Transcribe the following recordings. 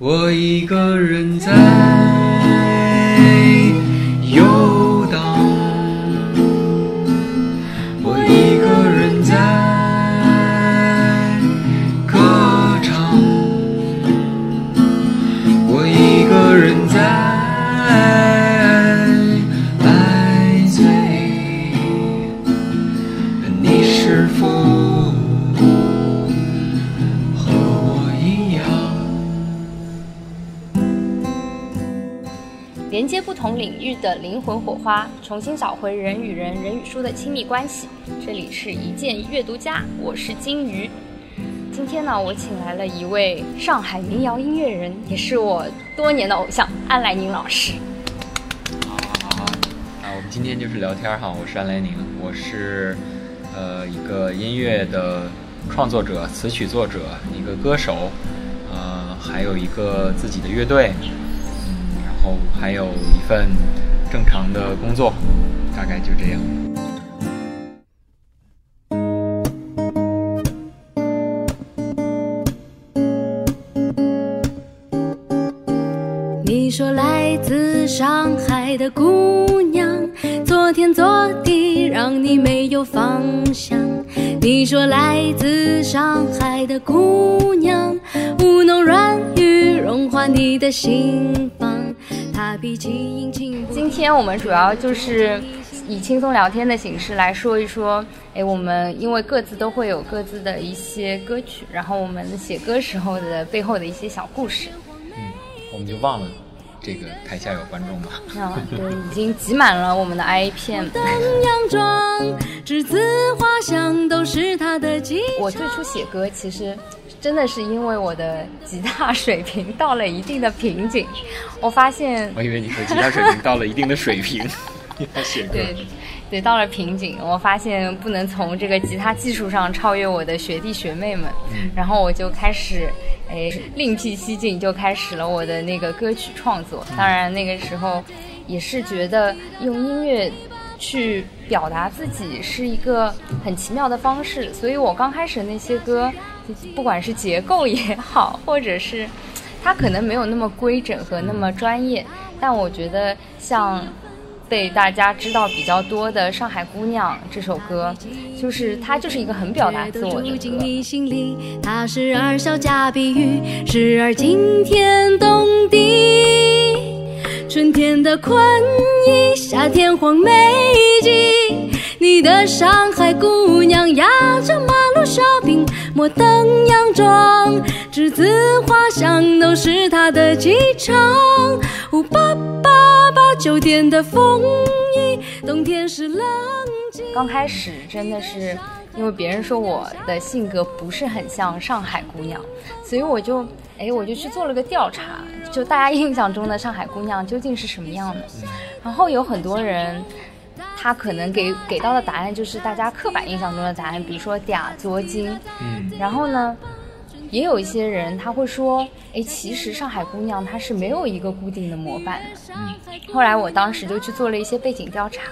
我一个人在。的灵魂火花，重新找回人与人、人与书的亲密关系。这里是一键阅读家，我是金鱼。今天呢，我请来了一位上海民谣音乐人，也是我多年的偶像安来宁老师。好好好，啊，我们今天就是聊天哈，我是安来宁，我是呃一个音乐的创作者、词曲作者，一个歌手，呃，还有一个自己的乐队，嗯，然后还有一份正常的工作，大概就这样。你说来自上海的姑娘，昨天昨地让你没有方向。你说来自上海的姑娘，舞弄软语融化你的心。今天我们主要就是以轻松聊天的形式来说一说，哎，我们因为各自都会有各自的一些歌曲，然后我们写歌时候的背后的一些小故事。嗯，我们就忘了这个台下有观众吧。啊，对，已经挤满了我们的 i 片。登洋装，栀子花香都是她的记我最初写歌其实真的是因为我的吉他水平到了一定的瓶颈，我发现我以为你说吉他水平到了一定的水平，你要写歌。对，对，到了瓶颈，我发现不能从这个吉他技术上超越我的学弟学妹们，然后我就开始，哎，另辟蹊径，就开始了我的那个歌曲创作。当然，那个时候也是觉得用音乐去表达自己是一个很奇妙的方式，所以我刚开始那些歌，不管是结构也好，或者是它可能没有那么规整和那么专业，但我觉得像被大家知道比较多的《上海姑娘》这首歌，就是它就是一个很表达自我的住进歌。你心里，它时而小家碧玉，时而惊天动地。春天的困意，夏天黄梅季。你的上海姑娘压着马路小饼，摩登洋装，栀子花香都是她的机场。五八八八九天的风衣，冬天是冷季。刚开始真的是因为别人说我的性格不是很像上海姑娘，所以我就哎我就去做了个调查，就大家印象中的上海姑娘究竟是什么样的？然后有很多人。他可能给给到的答案就是大家刻板印象中的答案，比如说嗲作精，嗯。然后呢，也有一些人他会说，哎，其实上海姑娘她是没有一个固定的模板的。后来我当时就去做了一些背景调查，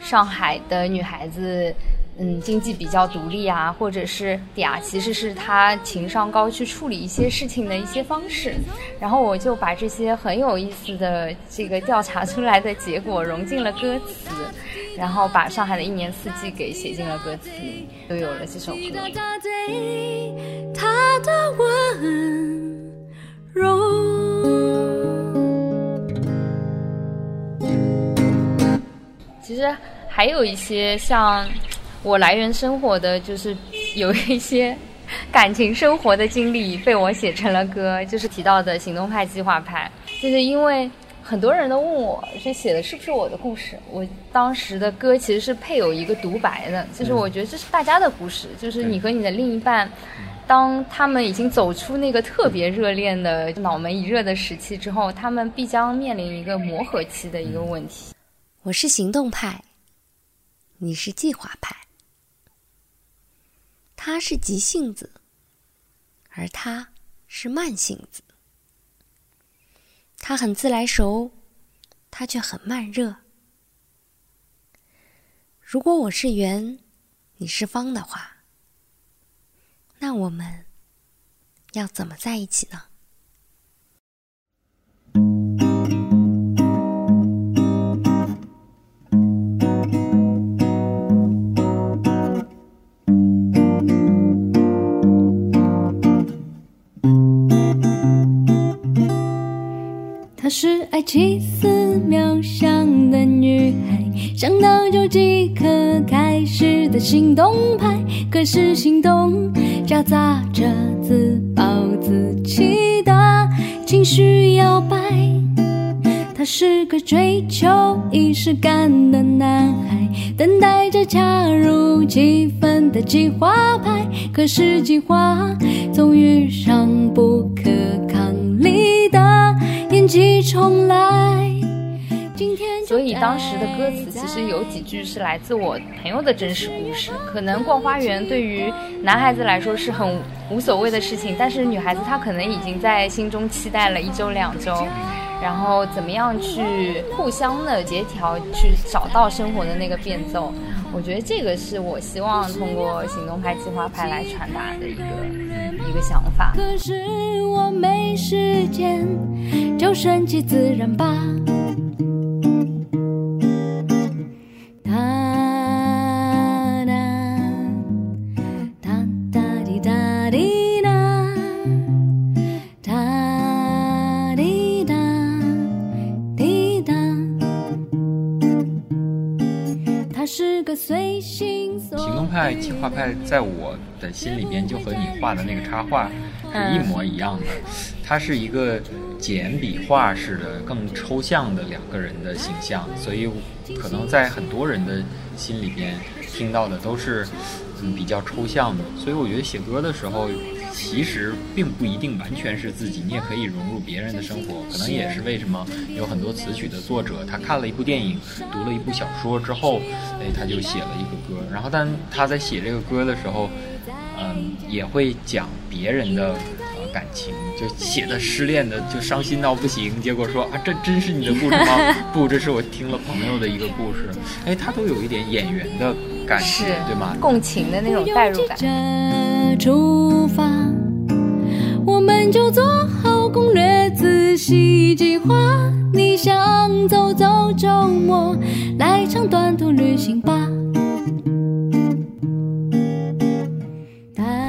上海的女孩子，嗯，经济比较独立啊，或者是嗲，其实是他情商高去处理一些事情的一些方式。然后我就把这些很有意思的这个调查出来的结果融进了歌词，然后把上海的一年四季给写进了歌词里，就有了这首歌。他的温柔。其实还有一些像我来源生活的，就是有一些 感情生活的经历被我写成了歌，就是提到的行动派、计划派，就是因为。很多人都问我，这写的是不是我的故事？我当时的歌其实是配有一个独白的，就是我觉得这是大家的故事，就是你和你的另一半，当他们已经走出那个特别热恋的脑门一热的时期之后，他们必将面临一个磨合期的一个问题。我是行动派，你是计划派。他是急性子，而他是慢性子。他很自来熟，他却很慢热。如果我是圆，你是方的话，那我们要怎么在一起呢？爱奇思妙想的女孩，想到就即刻开始的行动派。可是心动夹杂着自暴自弃的情绪摇摆。他是个追求仪式感的男孩，等待着加入气氛的计划派。可是计划总遇上不延期重来。今天所以当时的歌词其实有几句是来自我朋友的真实故事。可能逛花园对于男孩子来说是很无所谓的事情，但是女孩子她可能已经在心中期待了一周两周。然后怎么样去互相的协调，去找到生活的那个变奏？我觉得这个是我希望通过行动派、计划派来传达的一个一个想法。可是我没时间，就顺其自然吧。动派、计划派，在我的心里边就和你画的那个插画是一模一样的。它是一个简笔画式的、更抽象的两个人的形象，所以可能在很多人的心里边听到的都是嗯比较抽象的。所以我觉得写歌的时候，其实并不一定完全是自己，你也可以融入别人的生活。可能也是为什么有很多词曲的作者，他看了一部电影、读了一部小说之后，哎，他就写了一个歌。然后，但他在写这个歌的时候，嗯，也会讲别人的呃感情，就写的失恋的就伤心到不行，结果说啊，这真是你的故事吗？不，这是我听了朋友的一个故事。哎，他都有一点演员的感觉，对吗？共情的那种代入感。出发，我们就做好攻略，仔细计划。你想走走周末，来场短途旅行吧。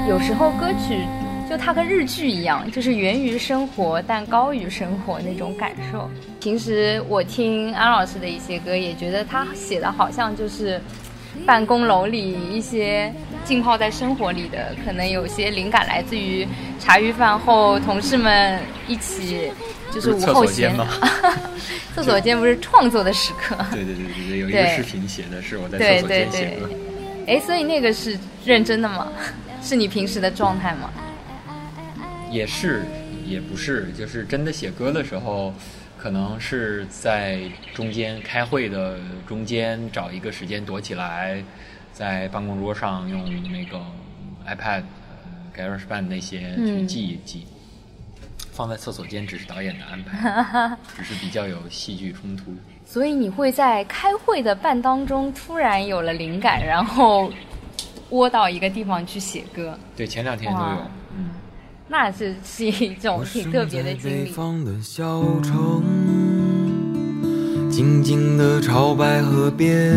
有时候歌曲就它跟日剧一样，就是源于生活但高于生活那种感受。平时我听安老师的一些歌，也觉得他写的好像就是办公楼里一些浸泡在生活里的，可能有些灵感来自于茶余饭后同事们一起就是午后间吗？厕所间不是创作的时刻。对对对对对，有一个视频写的是我在对厕所间写歌。，哎，所以那个是认真的吗？是你平时的状态吗？也是，也不是，就是真的写歌的时候，可能是在中间开会的中间找一个时间躲起来，在办公桌上用那个 iPad、呃 GarageBand 那些去嗯记一记。放在厕所间只是导演的安排，只是比较有戏剧冲突。所以你会在开会的半当中突然有了灵感，然后窝到一个地方去写歌，对，前两天都有哇。那是是一种挺特别的经北历。方的小城，静静的朝白河边，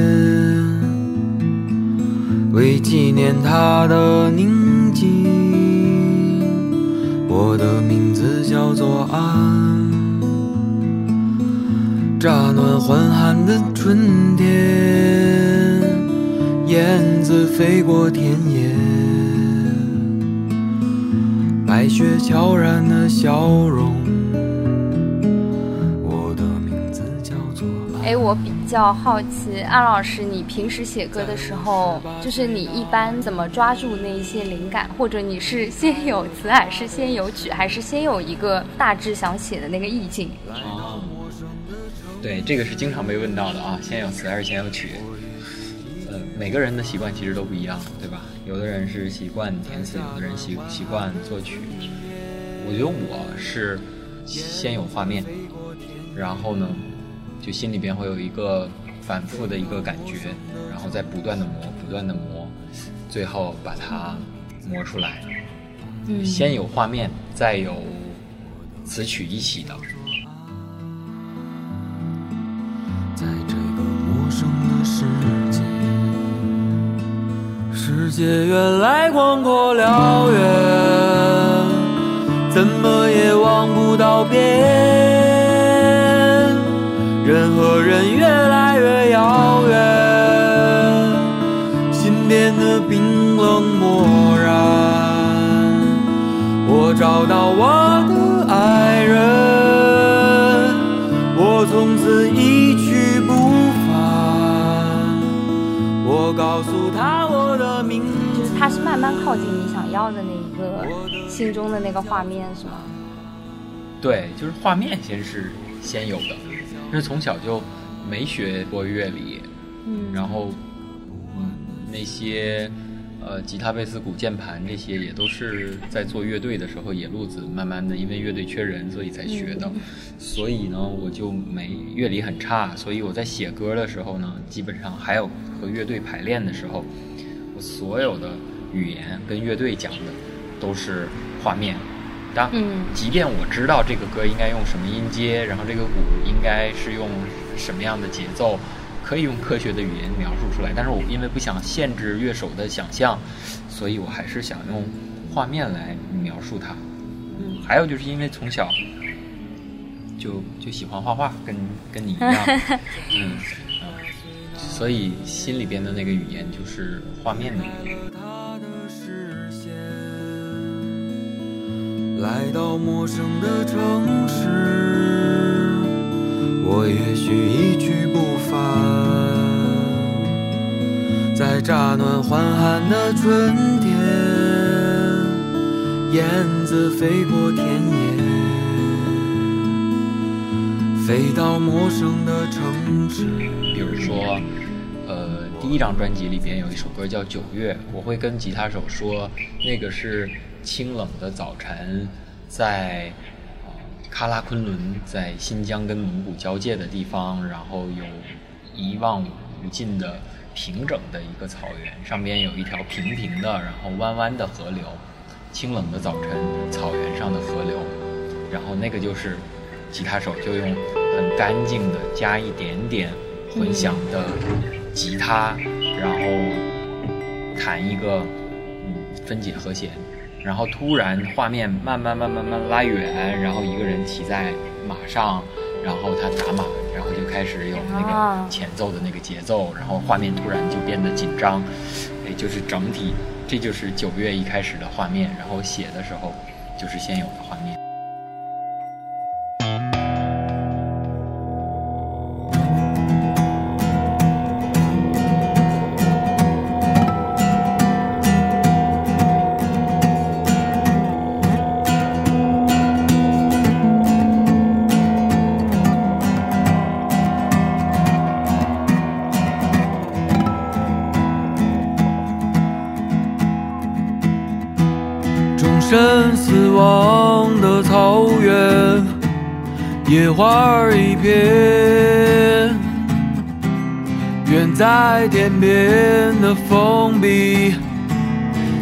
为纪念他的宁静，我的名字叫做安。乍暖还寒的春天，燕子飞过田野。白雪悄然的笑容。我的名字叫做哎，我比较好奇，安老师，你平时写歌的时候，就是你一般怎么抓住那一些灵感？或者你是先有词，还是先有曲，还是先有一个大致想写的那个意境？哦，对，这个是经常被问到的啊，先有词还是先有曲？呃，每个人的习惯其实都不一样，对吧？有的人是习惯填词，有的人习习惯作曲。我觉得我是先有画面，然后呢，就心里边会有一个反复的一个感觉，然后再不断的磨，不断的磨，最后把它磨出来。嗯先有画面，再有词曲一起的。在这个陌生界原来广阔辽远怎么也望不到边。人和人越来越遥远心变得冰冷漠然。我找到我心中的那个画面，是吗？对，就是画面先是先有的，因为从小就没学过乐理，嗯。然后嗯那些呃吉他、贝斯、鼓、键盘这些也都是在做乐队的时候野路子慢慢的因为乐队缺人所以才学的，所以呢我就没乐理很差，所以我在写歌的时候呢，基本上还有和乐队排练的时候，我所有的语言跟乐队讲的都是画面。当嗯即便我知道这个歌应该用什么音阶，然后这个鼓应该是用什么样的节奏，可以用科学的语言描述出来，但是我因为不想限制乐手的想象，所以我还是想用画面来描述它。嗯还有就是因为从小就就喜欢画画，跟跟你一样，嗯，呃所以心里边的那个语言就是画面的语言。来到陌生的城市，我也许一去不返。在乍暖还寒的春天，燕子飞过田野，飞到陌生的城市。比如说，呃，第一张专辑里边有一首歌叫《九月》，我会跟吉他手说，那个是清冷的早晨，在呃喀拉昆仑，在新疆跟蒙古交界的地方，然后有一望无尽的平整的一个草原，上边有一条平平的，然后弯弯的河流。清冷的早晨，草原上的河流，然后那个就是吉他手就用很干净的加一点点混响的吉他，然后弹一个嗯分解和弦，然后突然画面慢慢慢慢慢慢拉远，然后一个人骑在马上，然后他打马，然后就开始有那啊个前奏的那个节奏，然后画面突然就变得紧张，哎，就是整体，这就是九月一开始的画面，然后写的时候就是现有的画面。身死亡的草原，野花儿一片，远在天边的风比，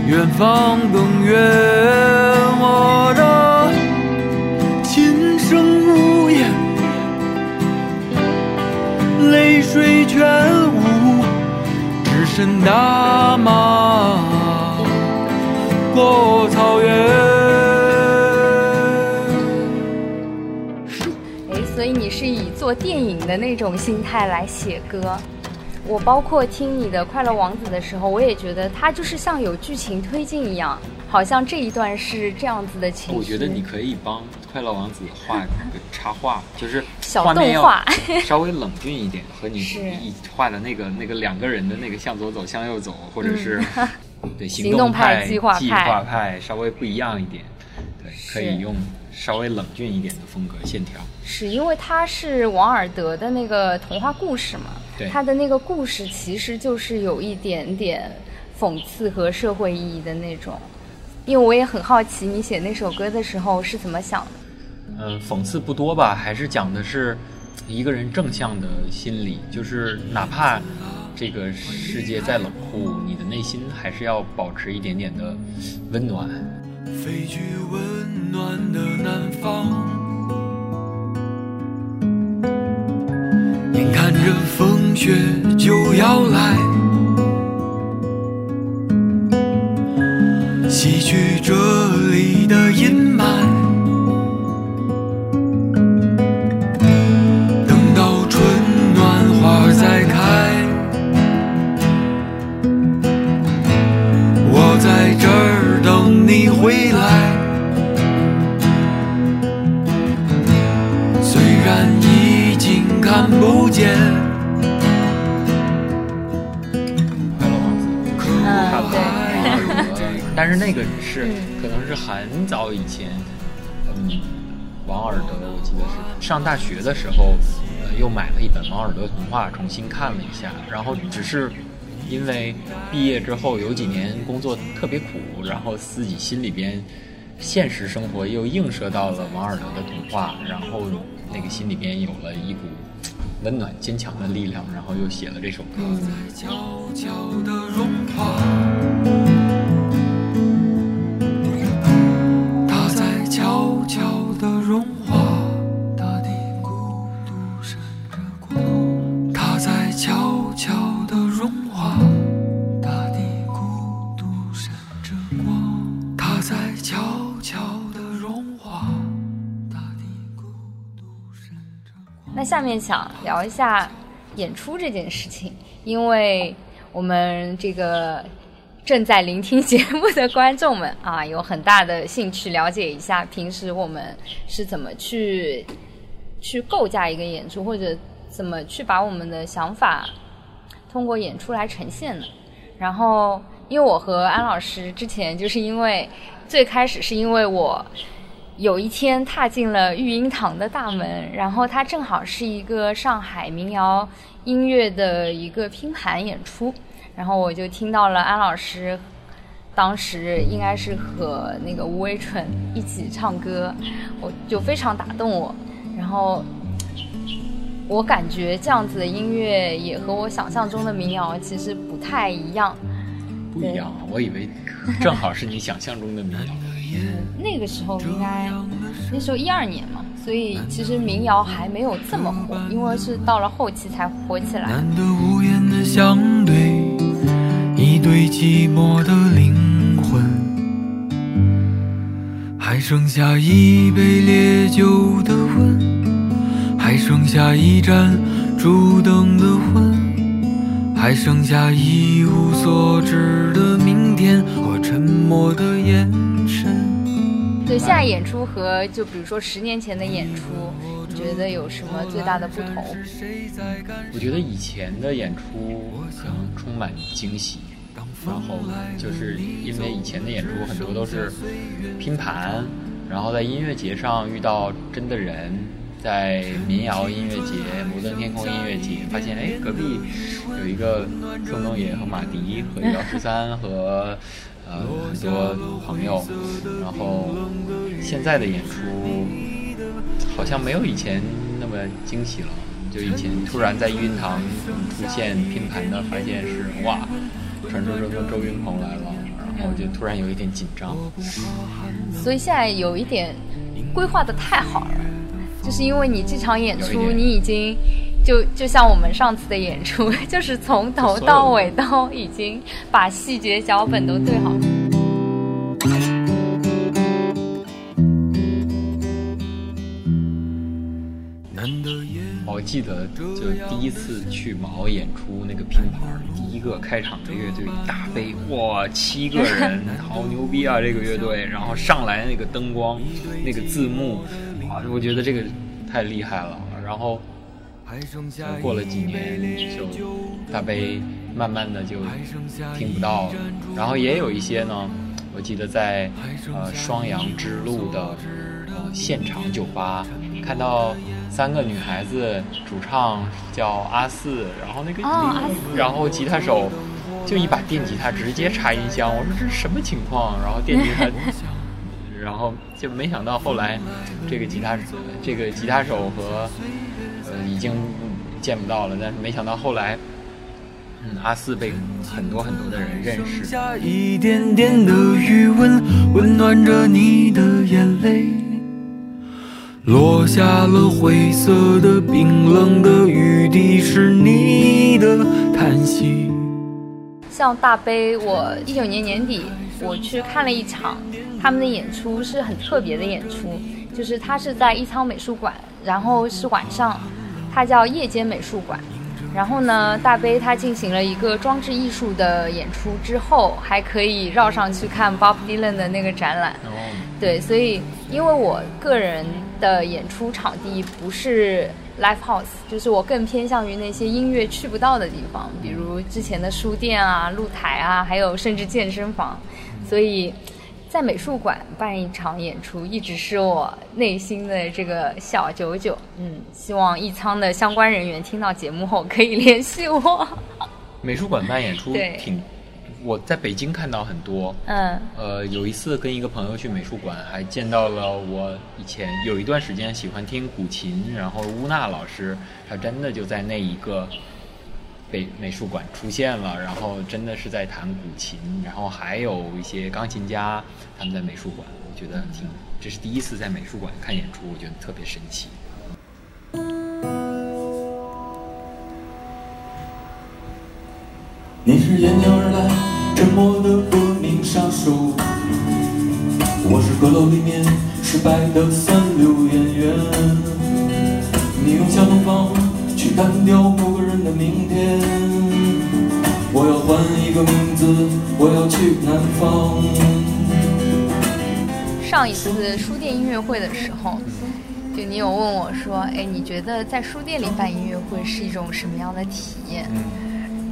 远方更远。我的琴声无言，泪水全无，只身大马。过草原。你是以做电影的那种心态来写歌。我包括听你的《快乐王子》的时候，我也觉得它就是像有剧情推进一样，好像这一段是这样子的情绪。我觉得你可以帮快乐王子画个插画，就是小动画稍微冷峻一点，和你 画的那个那个两个人的那个向左走向右走，或者是、对行动动派计计划派划派稍微不一样一点，对，可以用稍微冷峻一点的风格线条。是因为它是王尔德的那个童话故事嘛，对他的那个故事其实就是有一点点讽刺和社会意义的那种。因为我也很好奇，你写那首歌的时候是怎么想的？嗯，讽刺不多吧，还是讲的是一个人正向的心理，就是哪怕这个世界再冷酷，你的内心还是要保持一点点的温暖。飞去温暖的南方，风雪就要来洗去这里的阴霾等到春暖花再开我在这儿等你回来。虽然已经看不见但是那个是嗯。可能是很早以前，嗯，王尔德我记得是上大学的时候，呃，又买了一本王尔德童话，重新看了一下，然后只是因为毕业之后有几年工作特别苦，然后自己心里边现实生活又映射到了王尔德的童话，然后那个心里边有了一股温暖坚强的力量，然后又写了这首歌。悄下面想聊一下演出这件事情，因为我们这个正在聆听节目的观众们啊，有很大的兴趣了解一下平时我们是怎么去去构架一个演出，或者怎么去把我们的想法通过演出来呈现的。然后，因为我和安老师之前就是因为最开始是因为我有一天踏进了育婴堂的大门，然后它正好是一个上海民谣音乐的一个拼盘演出，然后我就听到了安老师当时应该是和那个吴伟纯一起唱歌，我就非常打动我，然后。我感觉这样子的音乐也和我想象中的民谣其实不太一样。不一样啊，我以为正好是你想象中的民谣。那个时候应该那时候一二年嘛，所以其实民谣还没有这么火，因为是到了后期才火起来。难得无言的相对，一对寂寞的灵魂，还剩下一杯烈酒的温，还剩下一盏烛灯的昏，还剩下一无所知的明天和沉默的眼神。对，现在演出和就比如说十年前的演出，你觉得有什么最大的不同？我觉得以前的演出可能充满惊喜，然后就是因为以前的演出很多都是拼盘，然后在音乐节上遇到真的人，在民谣音乐节、摩登天空音乐节发现，哎，隔壁有一个宋冬野和马迪和姚十三和呃很多朋友，然后现在的演出好像没有以前那么惊喜了。就以前突然在育婴堂出现拼盘的，发现是哇，传说中的周云鹏来了，然后就突然有一点紧张。所以现在有一点规划的太好了，就是因为你这场演出，你已经就就像我们上次的演出，就是从头到尾都已经把细节脚本都对好。我记得就第一次去毛演出那个拼盘，第一个开场的乐队大悲，哇，七个人，好牛逼啊！这个乐队，然后上来那个灯光，那个字幕，哇，我觉得这个太厉害了。然后过了几年，就大悲慢慢的就听不到了。然后也有一些呢，我记得在呃双阳之路的呃现场酒吧看到三个女孩子，主唱叫阿四，然后那个、哦然后吉他手就一把电吉他直接插音箱，我说这是什么情况？然后电吉他。然后就没想到后来，这个吉他这个吉他手和呃已经见不到了，但是没想到后来，嗯，阿四被很多很多的人认识。下一点点的余温，温暖着你的眼泪，落下了灰色的、冰冷的雨滴，是你的叹息。像大悲，我一九年年底我去看了一场他们的演出，是很特别的演出，就是他是在一仓美术馆，然后是晚上，它叫夜间美术馆。然后呢，大悲他进行了一个装置艺术的演出之后，还可以绕上去看 Bob Dylan 的那个展览。哦，对，所以因为我个人的演出场地不是 live house，就是我更偏向于那些音乐去不到的地方，比如之前的书店啊、露台啊，还有甚至健身房。所以在美术馆办一场演出，一直是我内心的这个小九九。嗯，希望艺仓的相关人员听到节目后可以联系我。美术馆办演出挺，我在北京看到很多。嗯呃，有一次跟一个朋友去美术馆，还见到了我以前有一段时间喜欢听古琴，然后乌娜老师，他真的就在那一个北美术馆出现了，然后真的是在弹古琴，然后还有一些钢琴家他们在美术馆，我觉得挺，这是第一次在美术馆看演出，我觉得特别神奇。你是沿江而来，沉默的革命杀手。我是阁楼里面失败的三流演员。你用小东方干掉某个人的明天。我要换一个名字，我要去南方。上一次书店音乐会的时候，就你有问我说，哎，你觉得在书店里办音乐会是一种什么样的体验？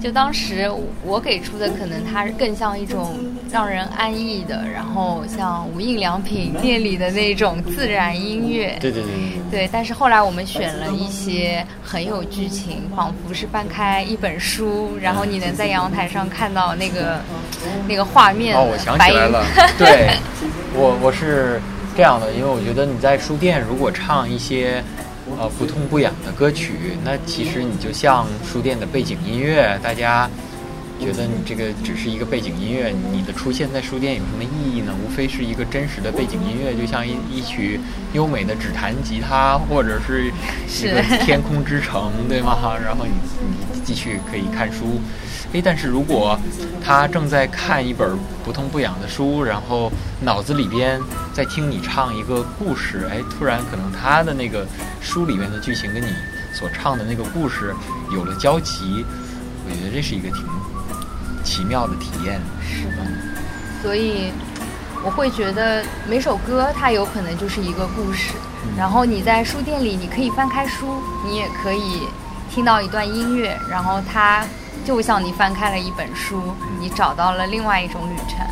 就当时我给出的可能它更像一种让人安逸的，然后像无印良品店里的那种自然音乐。对对对对对，但是后来我们选了一些很有剧情，仿佛是翻开一本书，然后你能在阳台上看到那个那个画面。哦，我想起来了，对，我我是这样的，因为我觉得你在书店如果唱一些呃不痛不痒的歌曲，那其实你就像书店的背景音乐，大家觉得你这个只是一个背景音乐，你的出现在书店有什么意义呢？无非是一个真实的背景音乐，就像一一曲优美的指弹吉他，或者是一个 天空之城，对吗？然后你你继续可以看书。诶，但是如果他正在看一本不痛不痒的书，然后脑子里边在听你唱一个故事，哎，突然可能他的那个书里面的剧情跟你所唱的那个故事有了交集，我觉得这是一个挺奇妙的体验。是的，所以我会觉得每首歌它有可能就是一个故事。然后你在书店里，你可以翻开书，你也可以听到一段音乐，然后它就像你翻开了一本书，你找到了另外一种旅程。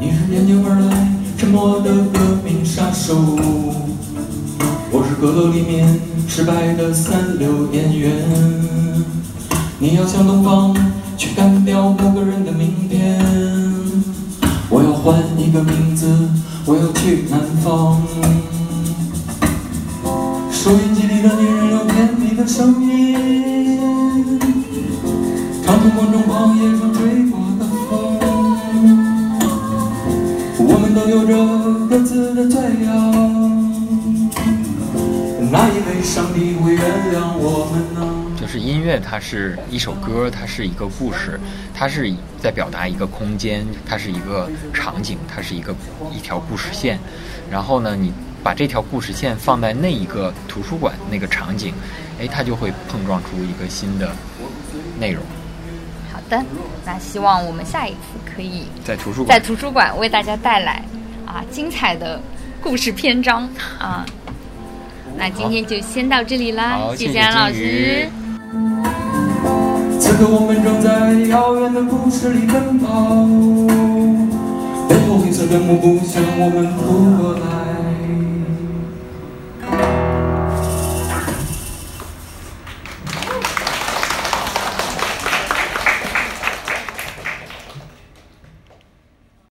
你是沿江而来，沉默的革命杀手。我是阁楼里面失败的三流演员。你要向东方去干掉某个人的明天。我要换一个名字，我要去南方。收音机里的女人有甜蜜的声音，上帝会原谅我们呢？就是音乐，它是一首歌，它是一个故事，它是在表达一个空间，它是一个场景，它是一个一条故事线。然后呢，你把这条故事线放在那一个图书馆那个场景，哎，它就会碰撞出一个新的内容。好的，那希望我们下一次可以在图书馆在，图书馆为大家带来啊精彩的故事篇章啊。那今天就先到这里啦，谢谢谢安老师。此刻我们正在遥远的故事里奔跑，背后黑色的幕布向我们扑过来。